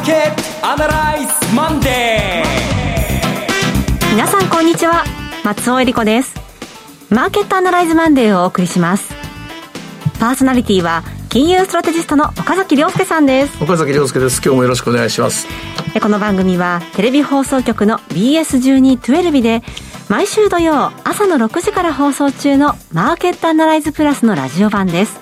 ーケットアナライズマンデー。皆さんこんにちは。松尾英里子です。マーケットアナライズマンデーをお送りします。パーソナリティは金融ストラテジストの岡崎良介さんです。岡崎良介です。今日もよろしくお願いします。この番組はテレビ放送局の BS1212 で毎週土曜朝の6時から放送中のマーケットアナライズプラスのラジオ版です。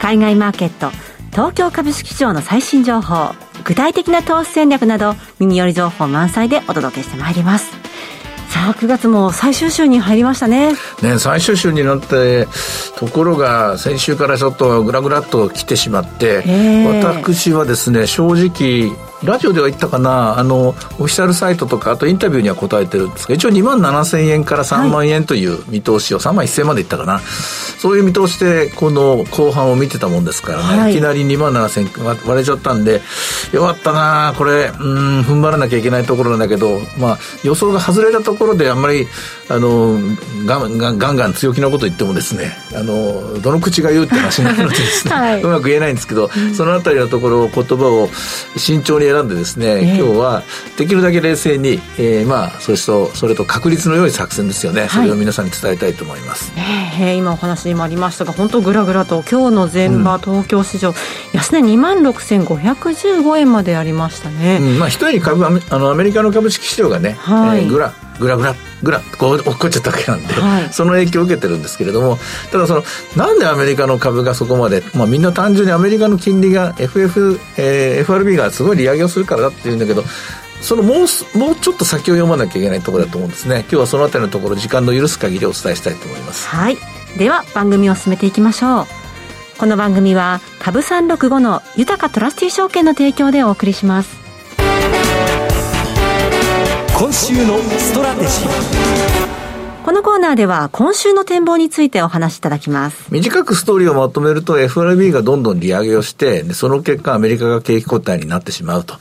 海外マーケット東京株式市場の最新情報具体的な投資戦略など耳寄り情報満載でお届けしてまいります。さあ9月も最終週に入りましたね。ね最終週になってところが先週からちょっとグラグラっと来てしまって私はですね正直ラジオでは言ったかな、あの、オフィシャルサイトとか、あとインタビューには答えてるんですが、一応2万7千円から3万円という見通しを、はい、3万1千円までいったかな。そういう見通しで、この後半を見てたもんですからね、はい、いきなり2万7千円割れちゃったんで、よかったな。これ、うん、踏ん張らなきゃいけないところなんだけど、まあ、予想が外れたところであんまり、あの、ガンガンガンガン強気なこと言ってもですね、あの、どの口が言うって話になるのでですね、はい、うまく言えないんですけど、そのあたりのところ、言葉を慎重に選んでですね、えー、今日はできるだけ冷静に、えー、まあそれとそれと確率の良い作戦ですよね、はい、それを皆さんに伝えたいと思います、えー、今お話にもありましたが本当ぐらぐらと今日の前場、うん、東京市場安値2万6515円までありましたね、うん、まあ一人株あのアメリカの株式市場がね、はい、えー、ぐらぐらぐらぐらこう落っこっちゃったわけなんで、はい、その影響を受けてるんですけれどもただそのなんでアメリカの株がそこまで、まあ、みんな単純にアメリカの金利が FF、えー、FRB がすごい利上げをするからだっていうんだけどそのもうもうちょっと先を読まなきゃいけないところだと思うんですね。今日はそのあたりのところ時間の許す限りお伝えしたいと思います。はい。では番組を進めていきましょう。この番組は株365の豊トラスティ証券の提供でお送りします今週のストラテジーこのコーナーでは今週の展望についてお話しいただきます。短くストーリーをまとめると FRB がどんどん利上げをして、でその結果アメリカが景気後退になってしまうと。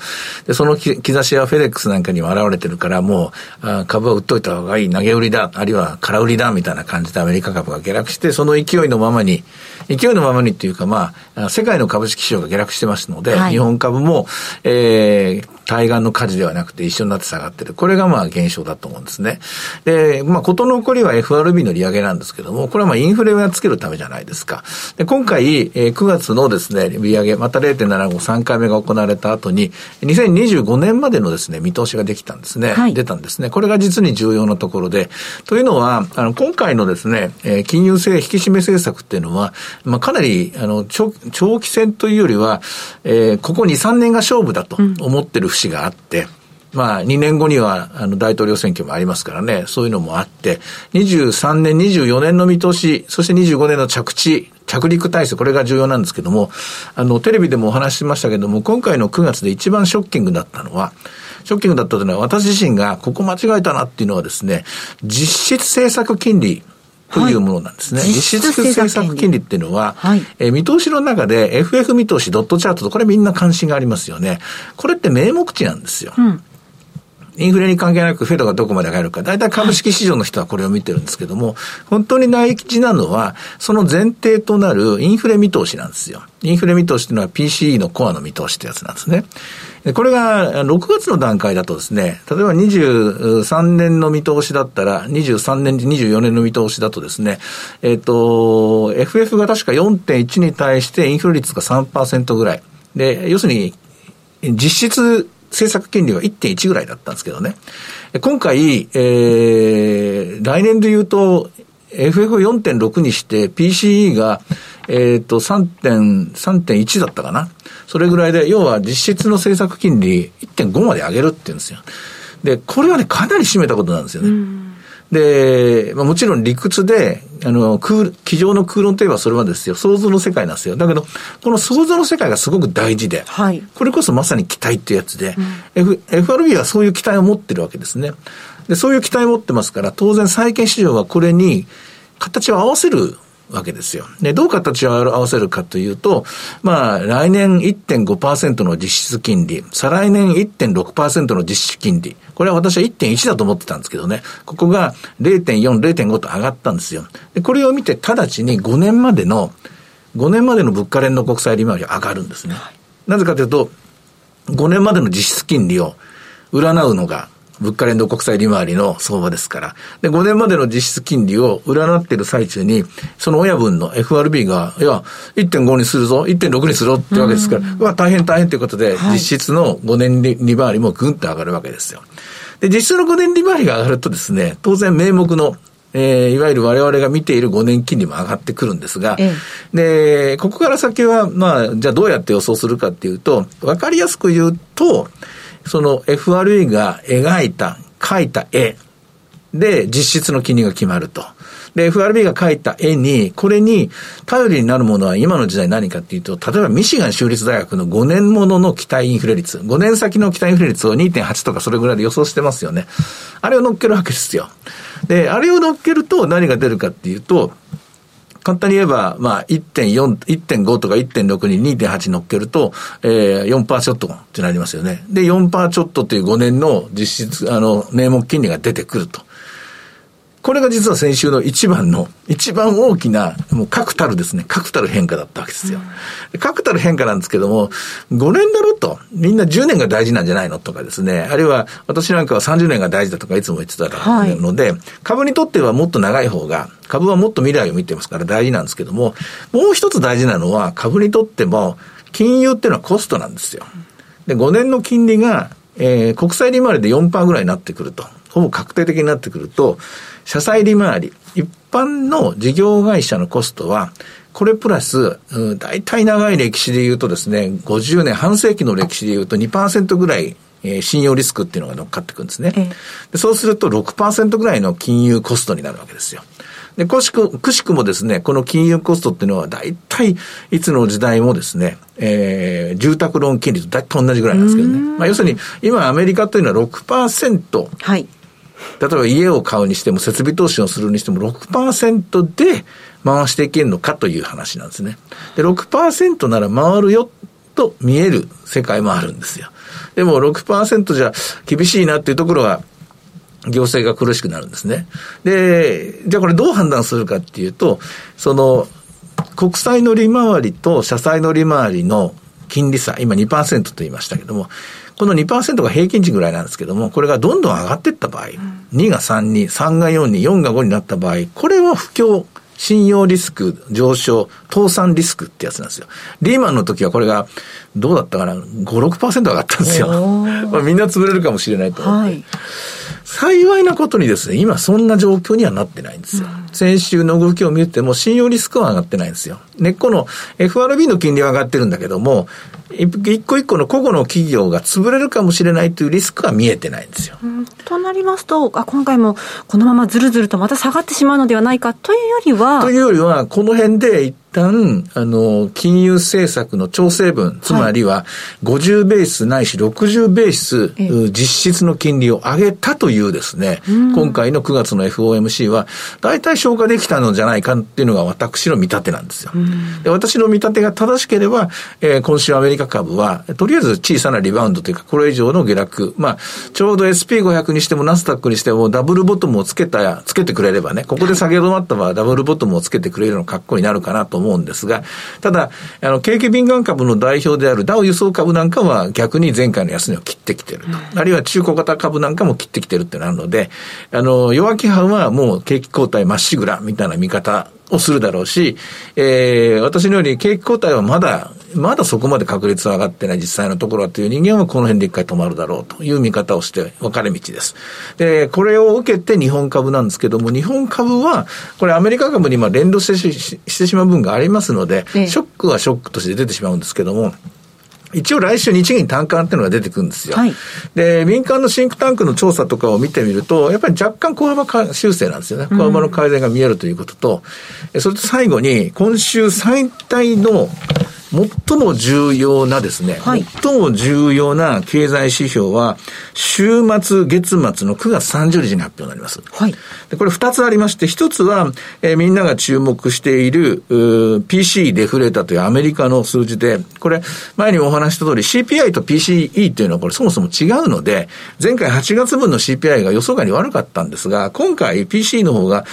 で、その兆しはフェデックスなんかにも現れてるから、もうあ株は売っといた方がいい、投げ売りだ、あるいは空売りだ、みたいな感じでアメリカ株が下落して、その勢いのままに、勢いのままにっていうか、まあ、世界の株式市場が下落してますので、はい、日本株も、えー、対岸の火事ではなくて一緒になって下がってる。これがまあ現象だと思うんですね。で、まあ、ことの起こりは FRB の利上げなんですけども、これはまあインフレをやっつけるためじゃないですか。で、今回、えー、9月のですね、利上げ、また0.75、3回目が行われた後に、2025年までのですね、見通しができたんですね。はい、出たんですね。これが実に重要なところで、というのは、あの、今回のですね、えー、金融性引き締め政策っていうのは、まあ、かなり、あの、長長期戦というよりは、えー、ここ2、3年が勝負だと思ってる節があって、まあ、2年後には、あの、大統領選挙もありますからね、そういうのもあって、23年、24年の見通し、そして25年の着地、着陸体制、これが重要なんですけども、あの、テレビでもお話ししましたけども、今回の9月で一番ショッキングだったのは、ショッキングだったというのは、私自身がここ間違えたなっていうのはですね、実質政策金利、というものなんですね。はい、実質政策金利っていうのは、はい、えー、見通しの中で FF 見通しドットチャートとこれみんな関心がありますよね。これって名目値なんですよ。うんインフレに関係なくフェドがどこまで上がるか、大体株式市場の人はこれを見てるんですけども、本当に大事なのは、その前提となるインフレ見通しなんですよ。インフレ見通しっていうのは PCE のコアの見通しってやつなんですね。でこれが6月の段階だとですね、例えば23年の見通しだったら、23年、24年の見通しだとですね、えっ、ー、と、FF が確か4.1に対してインフレ率が3%ぐらい。で、要するに、実質政策金利は1.1ぐらいだったんですけどね。今回、えー、来年で言うと、FF4.6 にして PCE が、えっ、ー、と、3.3.1だったかな。それぐらいで、要は実質の政策金利1.5まで上げるって言うんですよ。で、これはね、かなり占めたことなんですよね。で、まあ、もちろん理屈で、あの、空、机上の空論といえばそれはですよ、想像の世界なんですよ。だけど、この想像の世界がすごく大事で、はい、これこそまさに期待っていうやつで、うん、F、FRB はそういう期待を持ってるわけですね。で、そういう期待を持ってますから、当然債券市場はこれに形を合わせるわけですよ。で、どう形を合わせるかというと、まあ、来年1.5%の実質金利、再来年1.6%の実質金利。これは私は1.1だと思ってたんですけどね。ここが0.4、0.5と上がったんですよ。で、これを見て直ちに5年までの、5年までの物価連の国債利回りは上がるんですね。なぜかというと、5年までの実質金利を占うのが物価連動国債利回りの相場ですから。で、5年までの実質金利を占っている最中に、その親分の FRB が、いや、1.5にするぞ、1.6にするぞってわけですから、うわ、大変大変ということで、はい、実質の5年利回りもぐんと上がるわけですよ。で、実質の5年利回りが上がるとですね、当然名目のえー、いわゆる我々が見ている5年金利も上がってくるんですが、ええ、で、ここから先は、まあ、じゃあどうやって予想するかっていうと、わかりやすく言うと、その FRE が描いた、描いた絵で実質の金利が決まると。で、FRB が描いた絵に、これに頼りになるものは今の時代何かっていうと、例えばミシガン州立大学の5年ものの期待インフレ率、5年先の期待インフレ率を2.8とかそれぐらいで予想してますよね。あれを乗っけるわけですよ。で、あれを乗っけると何が出るかっていうと、簡単に言えば、まあ、1.4、1.5とか1.6に2.8乗っけると、えー、4%ちょっとってなりますよね。で、4%ちょっとという5年の実質、あの、名目金利が出てくると。これが実は先週の一番の、一番大きな、もう確たるですね、確たる変化だったわけですよ。うん、確たる変化なんですけども、5年だろと、みんな10年が大事なんじゃないのとかですね、あるいは私なんかは30年が大事だとかいつも言ってたので、はい、株にとってはもっと長い方が、株はもっと未来を見てますから大事なんですけども、もう一つ大事なのは、株にとっても、金融っていうのはコストなんですよ。で、5年の金利が、えー、国債利回りで4%ぐらいになってくると、ほぼ確定的になってくると、社債利回り、一般の事業会社のコストは、これプラス、大体長い歴史で言うとですね、50年、半世紀の歴史で言うと2%ぐらい、えー、信用リスクっていうのが乗っかってくるんですね。でそうすると6%ぐらいの金融コストになるわけですよ。で、くしく、くしくもですね、この金融コストっていうのは大体いつの時代もですね、えー、住宅ローン金利と大体同じぐらいなんですけどね。まあ要するに、今アメリカというのは6%、はい。例えば家を買うにしても設備投資をするにしても6%で回していけるのかという話なんですね。で、6%なら回るよと見える世界もあるんですよ。でも6%じゃ厳しいなっていうところは行政が苦しくなるんですね。で、じゃあこれどう判断するかっていうと、その国債の利回りと社債の利回りの金利差、今2%と言いましたけども、この2%が平均値ぐらいなんですけども、これがどんどん上がっていった場合、うん、2が3に、3が4に、4が5になった場合、これは不況、信用リスク上昇、倒産リスクってやつなんですよ。リーマンの時はこれが、どうだったかな、5、6%上がったんですよ。まあみんな潰れるかもしれないと思って。はい幸いなことにですね、今そんな状況にはなってないんですよ。うん、先週の動きを見ても信用リスクは上がってないんですよ。根っこの FRB の金利は上がってるんだけども、一個一個の個々の企業が潰れるかもしれないというリスクは見えてないんですよ。うん、となりますとあ、今回もこのままずるずるとまた下がってしまうのではないかというよりは。というよりは、この辺で一旦、あの、金融政策の調整分、つまりは50ベースないし60ベース、実質の金利を上げたというですね、今回の9月の FOMC は、大体消化できたのじゃないかっていうのが私の見立てなんですよ。で私の見立てが正しければ、えー、今週アメリカ株は、とりあえず小さなリバウンドというか、これ以上の下落、まあ、ちょうど SP500 にしてもナスダックにしてもダブルボトムをつけた、つけてくれればね、ここで下げ止まった場合、ダブルボトムをつけてくれるような格好になるかなと思思うんですが、ただ、あの、景気敏感株の代表であるダウ輸送株なんかは逆に前回の安値を切ってきてると。あるいは中古型株なんかも切ってきてるってなるので、あの、弱気派はもう景気後退まっしぐらみたいな見方をするだろうし、えー、私のように景気後退はまだ、まだそこまで確率は上がってない実際のところはという人間はこの辺で一回止まるだろうという見方をして分かれ道です。で、これを受けて日本株なんですけども、日本株は、これアメリカ株に今連動してししてしまう分がありますので、ショックはショックとして出てしまうんですけども、一応来週日銀単価っていうのが出てくるんですよ。はい、で、民間のシンクタンクの調査とかを見てみると、やっぱり若干小幅修正なんですよね。小幅の改善が見えるということと、うん、それと最後に、今週最大の最も重要なですね、はい、最も重要な経済指標は、週末、月末の9月30日に発表になります。はい。で、これ2つありまして、1つは、えー、みんなが注目している、PC デフレータというアメリカの数字で、これ、前にもお話した通り CPI と PCE というのはこれそもそも違うので、前回8月分の CPI が予想外に悪かったんですが、今回 PC の方が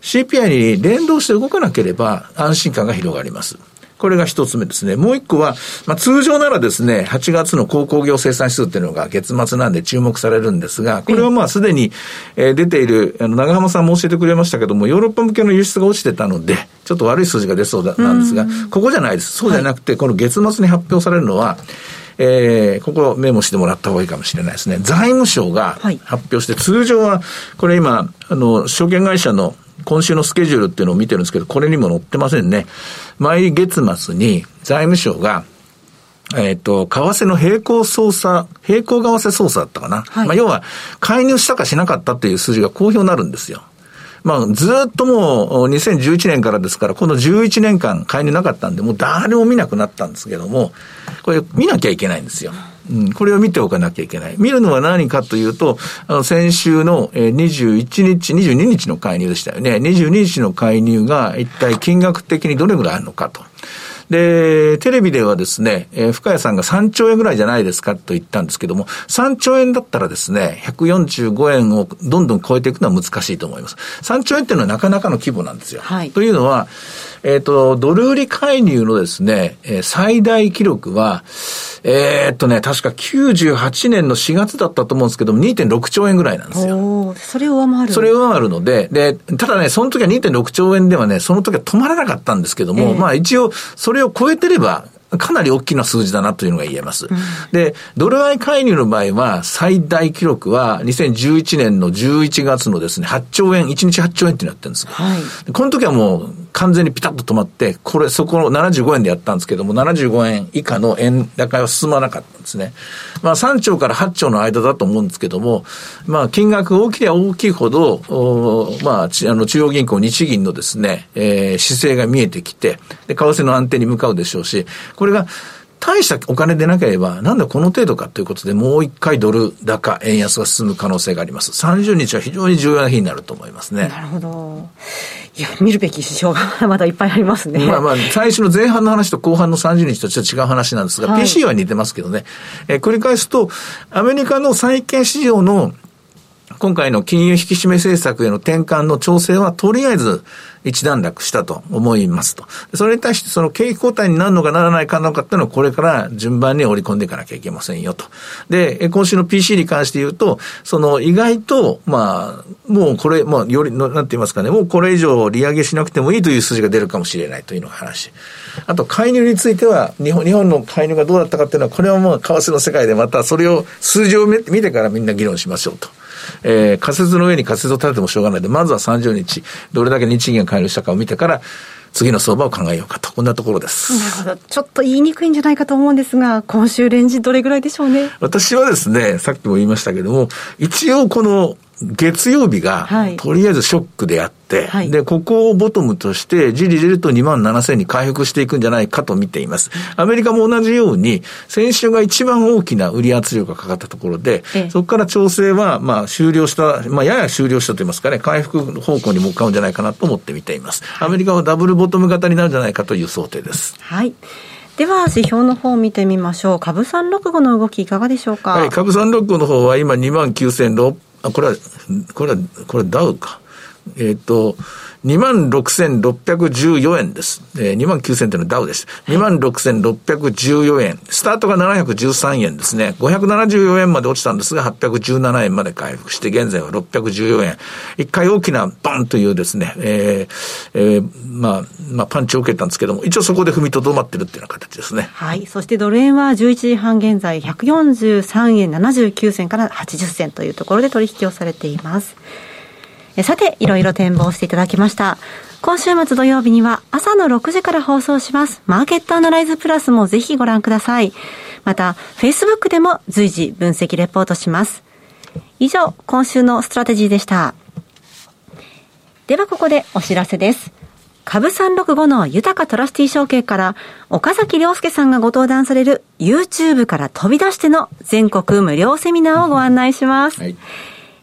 CPI に連動して動かなければ安心感が広がります。これが一つ目ですね。もう一個は、まあ、通常ならですね、8月の鉱工業生産指数っていうのが月末なんで注目されるんですが、これはまあすでに、えー、出ている、あの、長浜さんも教えてくれましたけども、ヨーロッパ向けの輸出が落ちてたので、ちょっと悪い数字が出そうだなんですが、ここじゃないです。そうじゃなくて、はい、この月末に発表されるのは、えー、ここメモしてもらった方がいいかもしれないですね。財務省が発表して、はい、通常は、これ今、あの、証券会社の今週のスケジュールっていうのを見てるんですけど、これにも載ってませんね。毎月末に財務省が、えっ、ー、と、為替の並行操作、並行為替操作だったかな。はい、まあ、要は、介入したかしなかったっていう数字が公表になるんですよ。まあ、ずっともう2011年からですから、この11年間介入なかったんで、もう誰も見なくなったんですけども、これ見なきゃいけないんですよ。うん、これを見ておかなきゃいけない。見るのは何かというと、あの、先週の21日、22日の介入でしたよね。22日の介入が一体金額的にどれぐらいあるのかと。で、テレビではですね、えー、深谷さんが3兆円ぐらいじゃないですかと言ったんですけども、3兆円だったらですね、145円をどんどん超えていくのは難しいと思います。3兆円っていうのはなかなかの規模なんですよ。はい、というのは、えっ、ー、と、ドル売り介入のですね、えー、最大記録は、えー、っとね、確か98年の4月だったと思うんですけども、2.6兆円ぐらいなんですよ。それを上回るそれを上回るので、で、ただね、その時は2.6兆円ではね、その時は止まらなかったんですけども、えー、まあ一応、それを超えてれば、かなり大きな数字だなというのが言えます。うん、で、ドル買い介入の場合は、最大記録は2011年の11月のですね、8兆円、1日8兆円ってなってるんです。はい、この時はもう完全にピタッと止まって、これ、そこの75円でやったんですけども、75円以下の円高は進まなかったんですね。まあ3兆から8兆の間だと思うんですけども、まあ金額大きいは大きいほど、まあ、あの中央銀行、日銀のですね、えー、姿勢が見えてきて、で、為替の安定に向かうでしょうし、これが、大したお金でなければ、なんだこの程度かということで、もう一回ドル高、円安が進む可能性があります。30日は非常に重要な日になると思いますね。なるほど。いや、見るべき指標がまだいっぱいありますね。まあまあ、最初の前半の話と後半の30日とちょっと違う話なんですが、はい、PC は似てますけどね。えー、繰り返すと、アメリカの債券市場の今回の金融引き締め政策への転換の調整はとりあえず一段落したと思いますと。それに対してその景気後退になるのかならないかなのかっていうのはこれから順番に織り込んでいかなきゃいけませんよと。で、今週の PC に関して言うと、その意外と、まあ、もうこれ、まあ、より、なんて言いますかね、もうこれ以上利上げしなくてもいいという数字が出るかもしれないというのが話。あと、介入については、日本、日本の介入がどうだったかっていうのは、これはもう為替の世界でまたそれを、数字を見てからみんな議論しましょうと。えー、仮説の上に仮説を立ててもしょうがないので、まずは30日、どれだけ日銀が介入したかを見てから、次の相場を考えようかと、こんなところです。なるほど。ちょっと言いにくいんじゃないかと思うんですが、今週レンジどれぐらいでしょうね？私はですね、さっきも言いましたけども、一応この月曜日が、とりあえずショックであって、はい、で、ここをボトムとして、じりじりと2万7000に回復していくんじゃないかと見ています。アメリカも同じように、先週が一番大きな売り圧力がかかったところで、そこから調整は、まあ、終了した、まあ、やや終了したと言いますかね、回復方向に向かうんじゃないかなと思って見ています。アメリカはダブルボトム型になるんじゃないかという想定です。はい。では、指標の方を見てみましょう。株365の動きいかがでしょうか？はい、株365の方は今2万9600あ、これは、これは、これはダウか。えっ、ー、と、26,614円です。えー、29,000というのはダウです。26,614円。スタートが713円ですね。574円まで落ちたんですが、817円まで回復して、現在は614円。一回大きなバンというですね、えー、えー、まあ、まあ、パンチを受けたんですけども、一応そこで踏みとどまってるっていうような形ですね。はい。そしてドル円は11時半現在、143円79銭から80銭というところで取引をされています。さて、いろいろ展望していただきました。今週末土曜日には朝の6時から放送します。マーケットアナライズプラスもぜひご覧ください。また、Facebook でも随時分析レポートします。以上、今週のストラテジーでした。ではここでお知らせです。株365の豊かトラスティー証券から岡崎良介さんがご登壇される YouTube から飛び出しての全国無料セミナーをご案内します。はい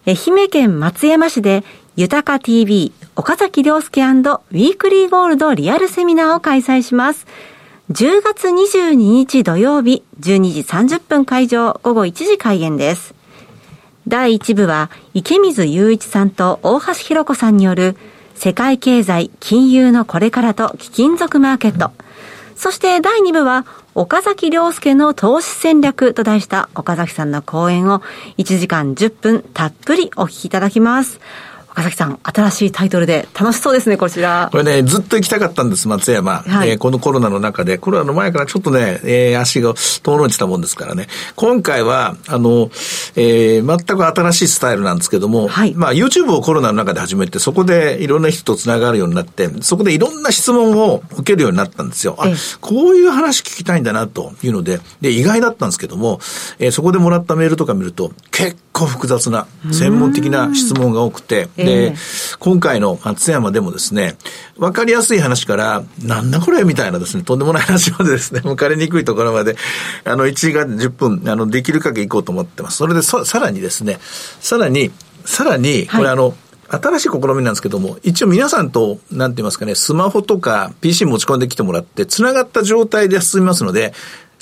愛媛県松山市で、豊か TV 岡崎良介ウィークリーゴールドリアルセミナーを開催します。10月22日土曜日12時30分会場午後1時開演です。第1部は池水雄一さんと大橋弘子さんによる世界経済金融のこれからと貴金属マーケット。そして第2部は、岡崎良介の投資戦略と題した岡崎さんの講演を1時間10分たっぷりお聞きいただきます。岡崎さん、新しいタイトルで楽しそうですね、こちら。これね、ずっと行きたかったんです、松山。はい、えー、このコロナの中で、コロナの前からちょっとね、えー、足が遠のいてたもんですからね。今回は、あの、えー、全く新しいスタイルなんですけども、はい、まあ YouTube をコロナの中で始めて、そこでいろんな人と繋がるようになって、そこでいろんな質問を受けるようになったんですよ。あ、こういう話聞きたいんだな、というので、で、意外だったんですけども、えー、そこでもらったメールとか見ると、結構複雑な、専門的な質問が多くて、で、今回の松山でもですね、わかりやすい話から、なんだこれみたいなですね、とんでもない話までですね、向かりにくいところまで、あの、1時間10分、あの、できる限り行こうと思ってます。それで、さらにですね、さらに、さらに、これあの、新しい試みなんですけども、一応皆さんと、なんて言いますかね、スマホとか PC 持ち込んできてもらって、繋がった状態で進みますので、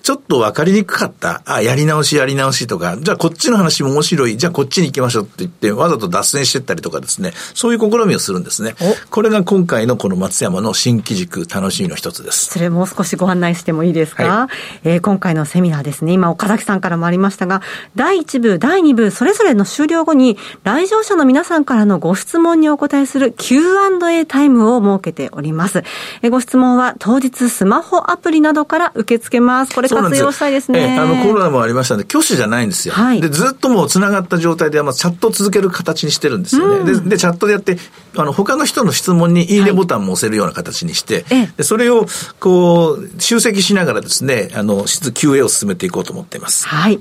ちょっと分かりにくかった。あ、やり直しやり直しとか、じゃあこっちの話も面白い。じゃあこっちに行きましょうって言って、わざと脱線してったりとかですね、そういう試みをするんですね。これが今回のこの松山の新機軸楽しみの一つです。それもう少しご案内してもいいですか、はい、えー、今回のセミナーですね、今岡崎さんからもありましたが、第1部、第2部、それぞれの終了後に、来場者の皆さんからのご質問にお答えする Q&A タイムを設けております。えー、ご質問は当日スマホアプリなどから受け付けます。これ活用したいですね。えあの、コロナもありましたんで、挙手じゃないんですよ。はい、で、ずっともう繋がった状態で、まあ、チャットを続ける形にしてるんですよね。うん、でで、チャットでやって、あの、他の人の質問にいいねボタンも押せるような形にして、はい、でそれを、こう、集積しながらですね、あの、質 QA を進めていこうと思っています。はい。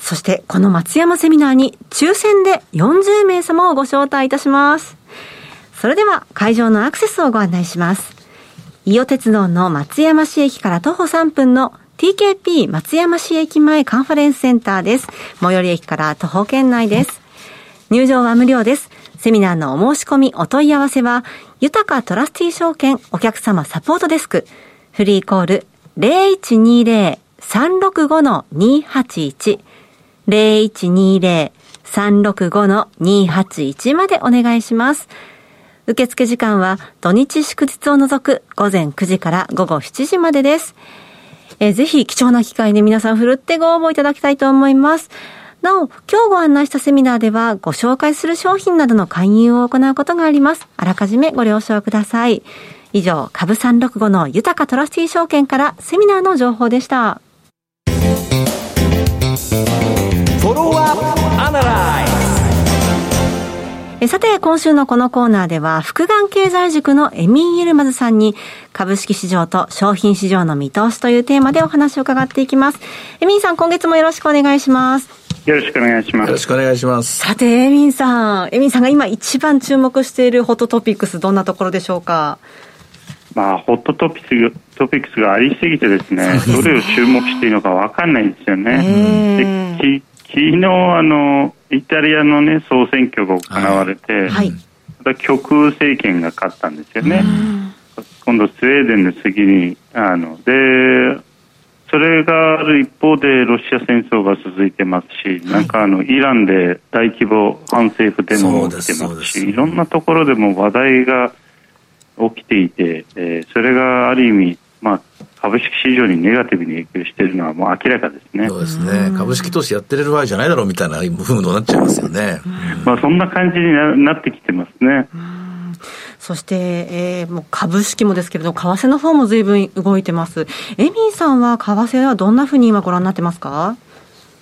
そして、この松山セミナーに、抽選で40名様をご招待いたします。それでは、会場のアクセスをご案内します。伊予鉄道の松山市駅から徒歩3分の TKP 松山市駅前カンファレンスセンターです。最寄り駅から徒歩圏内です。入場は無料です。セミナーのお申し込み、お問い合わせは、豊かトラスティ証券お客様サポートデスク、フリーコール0120-365-281、0120-365-281までお願いします。受付時間は土日祝日を除く午前9時から午後7時までです。えー、ぜひ貴重な機会で皆さんふるってご応募いただきたいと思います。なお、今日ご案内したセミナーではご紹介する商品などの勧誘を行うことがあります。あらかじめご了承ください。以上、株365の豊かトラスティー証券からセミナーの情報でした。フォロワーアナライさて、今週のこのコーナーでは、複眼経済塾のエミン・ユルマズさんに、株式市場と商品市場の見通しというテーマでお話を伺っていきます。エミンさん、今月もよろしくお願いします。よろしくお願いします。よろしくお願いします。さて、エミンさん、エミンさんが今一番注目しているホットトピックス、どんなところでしょうか？まあ、ホットトピックストピックスがありすぎてですね、どれを注目していいのか分かんないんですよね。で昨日あのイタリアの、ね、総選挙が行われて、はい、また極右政権が勝ったんですよね。今度スウェーデンで次にあのでそれがある一方でロシア戦争が続いてますし、はい、なんかあのイランで大規模反政府デモが起きてますしいろんなところでも話題が起きていて、えー、それがある意味、まあ、株式市場にネガティブに影響しているのはもう明らかですね。そうですね。株式投資やってる場合じゃないだろうみたいなムードになっちゃいますよね。まあそんな感じになってきてますね。そして、えー、もう株式もですけれど、為替の方も随分動いてます。エミンさんは為替はどんなふうに今ご覧になってますか？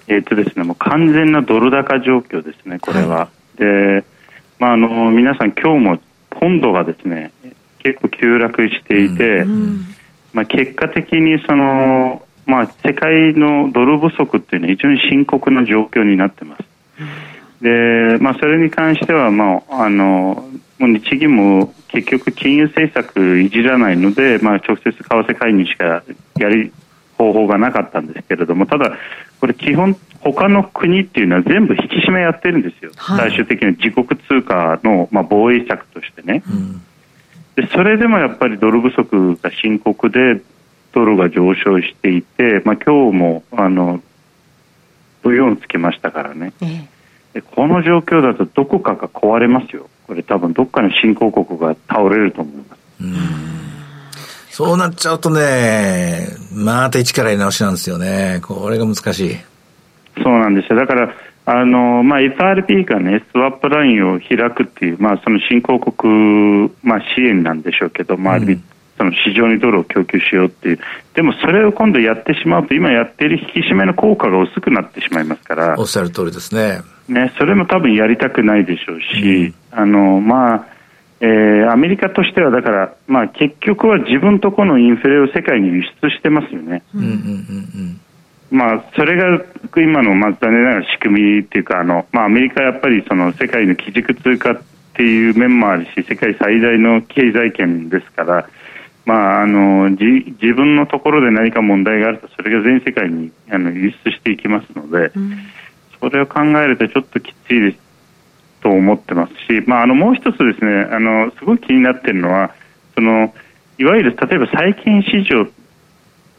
えっとですね、もう完全なドル高状況ですね、これは。はい、で、まああの、皆さん今日もポンドがですね、結構急落していて、うんまあ、結果的にその、まあ、世界のドル不足っていうのは非常に深刻な状況になってます。で、まあ、それに関しては、まあ、あの、もう日銀も結局金融政策いじらないので、まあ、直接為替介入しかやり方法がなかったんですけれども、ただ、これ基本、他の国っていうのは全部引き締めやってるんですよ。はい、最終的に自国通貨の、まあ、防衛策としてね。うんでそれでもやっぱりドル不足が深刻でドルが上昇していて、まあ、今日もあの4つけましたからね、ええ、でこの状況だとどこかが壊れますよこれ多分どっかの新興国が倒れると思いますそうなっちゃうとね、また一からやり直しなんですよね。これが難しい。そうなんですよ。だから、あの、まあ、FRB がね、スワップラインを開くっていう、まあ、その新興国、まあ、支援なんでしょうけど、まあ、うん、その市場にドルを供給しようっていう。でも、それを今度やってしまうと、今やっている引き締めの効果が薄くなってしまいますから。おっしゃる通りですね。ね、それも多分やりたくないでしょうし、うん、あの、まあ、えー、アメリカとしてはだから、まあ、結局は自分とこのインフレを世界に輸出してますよね。うんうんうんうんまあ、それが今のまあ残念ながら仕組みっていうかあの、まあ、アメリカはやっぱりその世界の基軸通貨っていう面もあるし世界最大の経済圏ですから、まあ、あの自分のところで何か問題があるとそれが全世界にあの輸出していきますので、うん、それを考えるとちょっときついですと思ってますし、まあ、あのもう一つですねあのすごい気になっているのはそのいわゆる例えば債券市場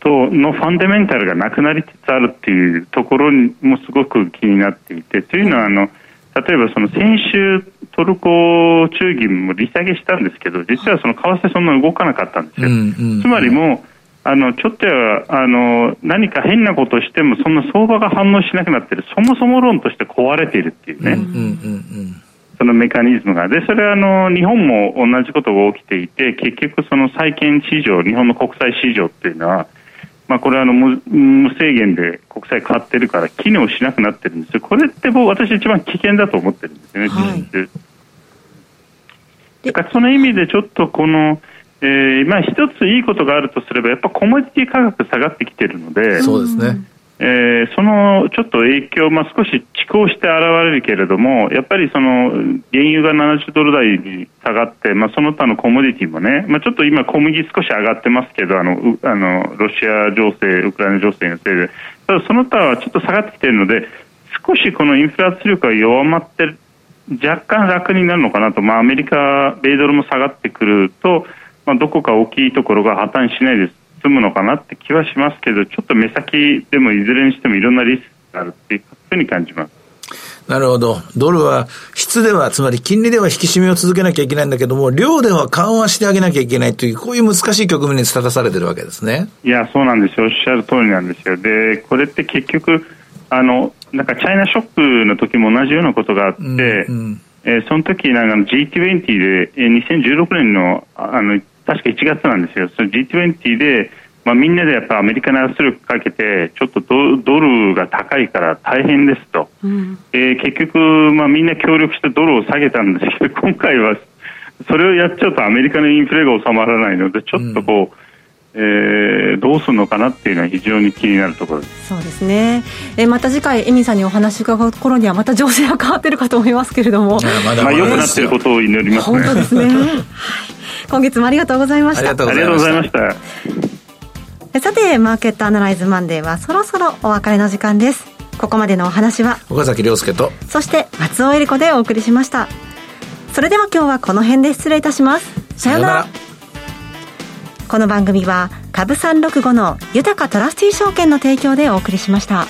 とのファンデメンタルがなくなりつつあるっていうところもすごく気になっていてというのはあの例えばその先週トルコ中銀も利下げしたんですけど実はその為替そんな動かなかったんですよ、うんうん、つまりもうあのちょっとはあの何か変なことをしてもそんな相場が反応しなくなっている。そもそも論として壊れているっていうね、うんうんうんうん。そのメカニズムが。でそれはあの日本も同じことが起きていて結局その債券市場日本の国債市場っていうのはまあ、これはあの無無制限で国債買ってるから機能しなくなってるんですよ、これって僕、私、一番危険だと思ってるんですよね、はい、だからその意味でちょっとこの、えーまあ、一ついいことがあるとすれば、やっぱコモディティ価格下がってきてるので、そうですね。えー、そのちょっと影響、まあ、少し遅行して現れるけれども、やっぱりその原油が70ドル台に下がって、まあ、その他のコモディティもね、まあ、ちょっと今、小麦少し上がってますけど、あのあのロシア情勢、ウクライナ情勢のせいで、ただその他はちょっと下がってきているので、少しこのインフレ圧力が弱まって、若干楽になるのかなと、まあ、アメリカ、米ドルも下がってくると、まあ、どこか大きいところが破綻しないです。済むのかなって気はしますけど、ちょっと目先でもいずれにしてもいろんなリスクがあるっていうふうに感じます。なるほど。ドルは、質では、つまり金利では引き締めを続けなきゃいけないんだけども、量では緩和してあげなきゃいけないという、こういう難しい局面に立たされてるわけですね。いや、そうなんですよ。おっしゃる通りなんですよ。で、これって結局、あの、なんかチャイナショックの時も同じようなことがあって、うんうんえー、その時なんか G20 で、えー、2016年のあの確か1月なんですよ、その G20 で、まあ、みんなでやっぱアメリカに圧力かけて、ちょっとドドルが高いから大変ですと、うん、えー、結局、まあ、みんな協力してドルを下げたんですけど、今回はそれをやっちゃうとアメリカのインフレが収まらないので、ちょっとこう、うん、えー、どうするのかなっていうのは非常に気になるところですそうですね、えー、また次回、エミさんにお話伺う頃には、また情勢が変わってるかと思いますけれども、まだまあ、良くなっていることを祈りますね。本当ですね はい今月もありがとうございました。ありがとうございました。さて、マーケットアナライズマンデーはそろそろお別れの時間です。ここまでのお話は、岡崎亮介と、そして松尾恵理子でお送りしました。それでは今日はこの辺で失礼いたします。さようなら。この番組は、株三六五の豊かトラスティー証券の提供でお送りしました。